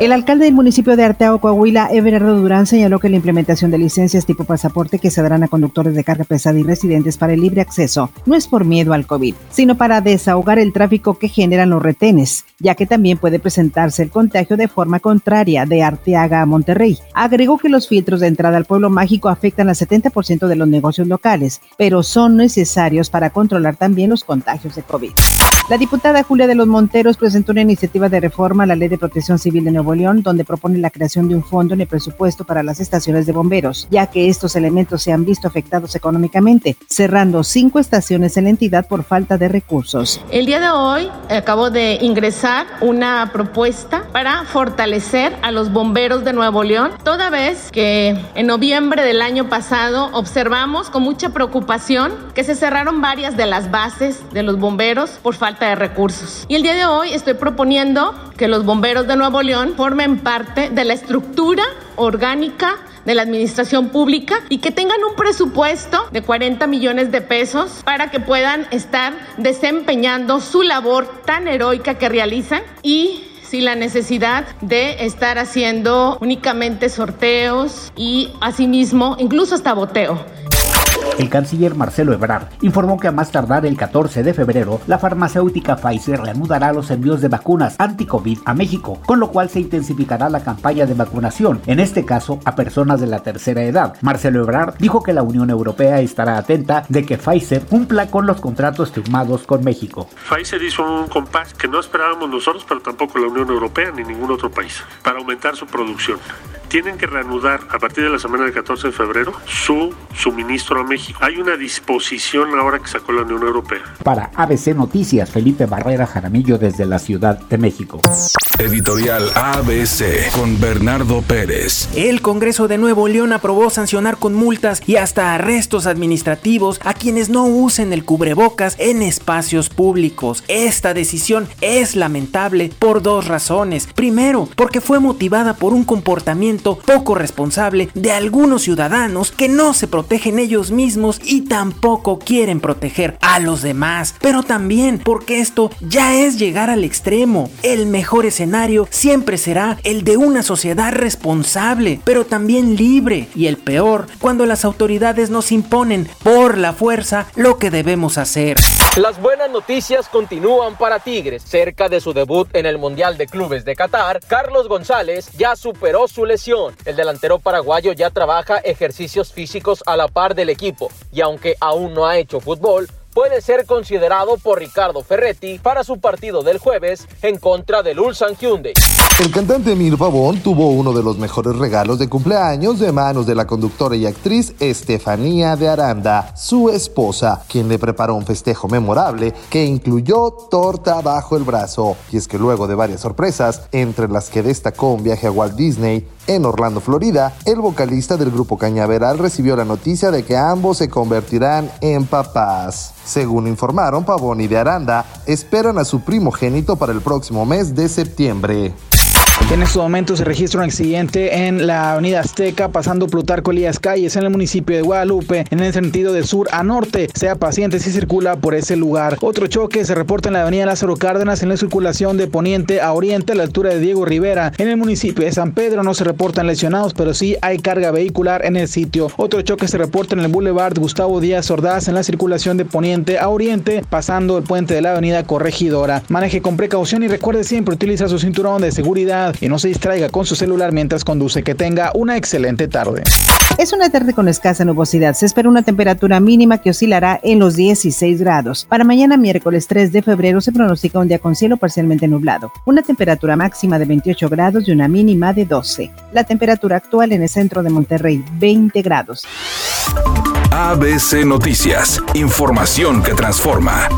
El alcalde del municipio de Arteaga, Coahuila, Everardo Durán, señaló que la implementación de licencias tipo pasaporte que se darán a conductores de carga pesada y residentes para el libre acceso no es por miedo al COVID, sino para desahogar el tráfico que generan los retenes, ya que también puede presentarse el contagio de forma contraria de Arteaga a Monterrey. Agregó que los filtros de entrada al pueblo mágico afectan al 70% de los negocios locales, pero son necesarios para controlar también los contagios de COVID. La diputada Julia de los Monteros presentó una iniciativa de reforma a la Ley de Protección Civil de Nuevo León, donde propone la creación de un fondo en el presupuesto para las estaciones de bomberos, ya que estos elementos se han visto afectados económicamente, cerrando cinco estaciones en la entidad por falta de recursos. El día de hoy acabo de ingresar una propuesta para fortalecer a los bomberos de Nuevo León, toda vez que en noviembre del año pasado observamos con mucha preocupación que se cerraron varias de las bases de los bomberos por falta de recursos. Y el día de hoy estoy proponiendo que los bomberos de Nuevo León formen parte de la estructura orgánica de la administración pública y que tengan un presupuesto de 40 millones de pesos para que puedan estar desempeñando su labor tan heroica que realizan y sin la necesidad de estar haciendo únicamente sorteos y asimismo incluso hasta boteo. El canciller Marcelo Ebrard informó que a más tardar el 14 de febrero, la farmacéutica Pfizer reanudará los envíos de vacunas anti-COVID a México, con lo cual se intensificará la campaña de vacunación, en este caso a personas de la tercera edad. Marcelo Ebrard dijo que la Unión Europea estará atenta de que Pfizer cumpla con los contratos firmados con México. Pfizer hizo un compás que no esperábamos nosotros, pero tampoco la Unión Europea ni ningún otro país, para aumentar su producción tienen que reanudar a partir de la semana del 14 de febrero su suministro a México. Hay una disposición ahora que sacó la Unión Europea. Para ABC Noticias, Felipe Barrera Jaramillo desde la Ciudad de México. Editorial ABC con Bernardo Pérez. El Congreso de Nuevo León aprobó sancionar con multas y hasta arrestos administrativos a quienes no usen el cubrebocas en espacios públicos. Esta decisión es lamentable por dos razones. Primero, porque fue motivada por un comportamiento poco responsable de algunos ciudadanos que no se protegen ellos mismos y tampoco quieren proteger a los demás. Pero también porque esto ya es llegar al extremo. El mejor escenario siempre será el de una sociedad responsable, pero también libre. Y el peor, cuando las autoridades nos imponen por la fuerza lo que debemos hacer. Las buenas noticias continúan para Tigres. Cerca de su debut en el Mundial de Clubes de Qatar, Carlos González ya superó su lesión. El delantero paraguayo ya trabaja ejercicios físicos a la par del equipo y aunque aún no ha hecho fútbol, puede ser considerado por Ricardo Ferretti para su partido del jueves en contra del Ulsan Hyundai. El cantante Emir Pavón tuvo uno de los mejores regalos de cumpleaños de manos de la conductora y actriz Estefanía de Aranda, su esposa, quien le preparó un festejo memorable que incluyó torta bajo el brazo. Y es que luego de varias sorpresas, entre las que destacó un viaje a Walt Disney, en Orlando, Florida, el vocalista del grupo Cañaveral recibió la noticia de que ambos se convertirán en papás. Según informaron Pavón y de Aranda, esperan a su primogénito para el próximo mes de septiembre. En estos momentos se registra un accidente en la avenida Azteca, pasando Plutarco Elías Calles, en el municipio de Guadalupe, en el sentido de sur a norte. Sea paciente si circula por ese lugar. Otro choque se reporta en la avenida Lázaro Cárdenas, en la circulación de poniente a oriente, a la altura de Diego Rivera. En el municipio de San Pedro no se reportan lesionados, pero sí hay carga vehicular en el sitio. Otro choque se reporta en el Boulevard Gustavo Díaz Ordaz, en la circulación de poniente a oriente, pasando el puente de la avenida Corregidora. Maneje con precaución y recuerde siempre utilizar su cinturón de seguridad y no se distraiga con su celular mientras conduce. Que tenga una excelente tarde. Es una tarde con escasa nubosidad. Se espera una temperatura mínima que oscilará en los 16 grados. Para mañana miércoles 3 de febrero se pronostica un día con cielo parcialmente nublado. Una temperatura máxima de 28 grados y una mínima de 12. La temperatura actual en el centro de Monterrey, 20 grados. ABC Noticias. Información que transforma.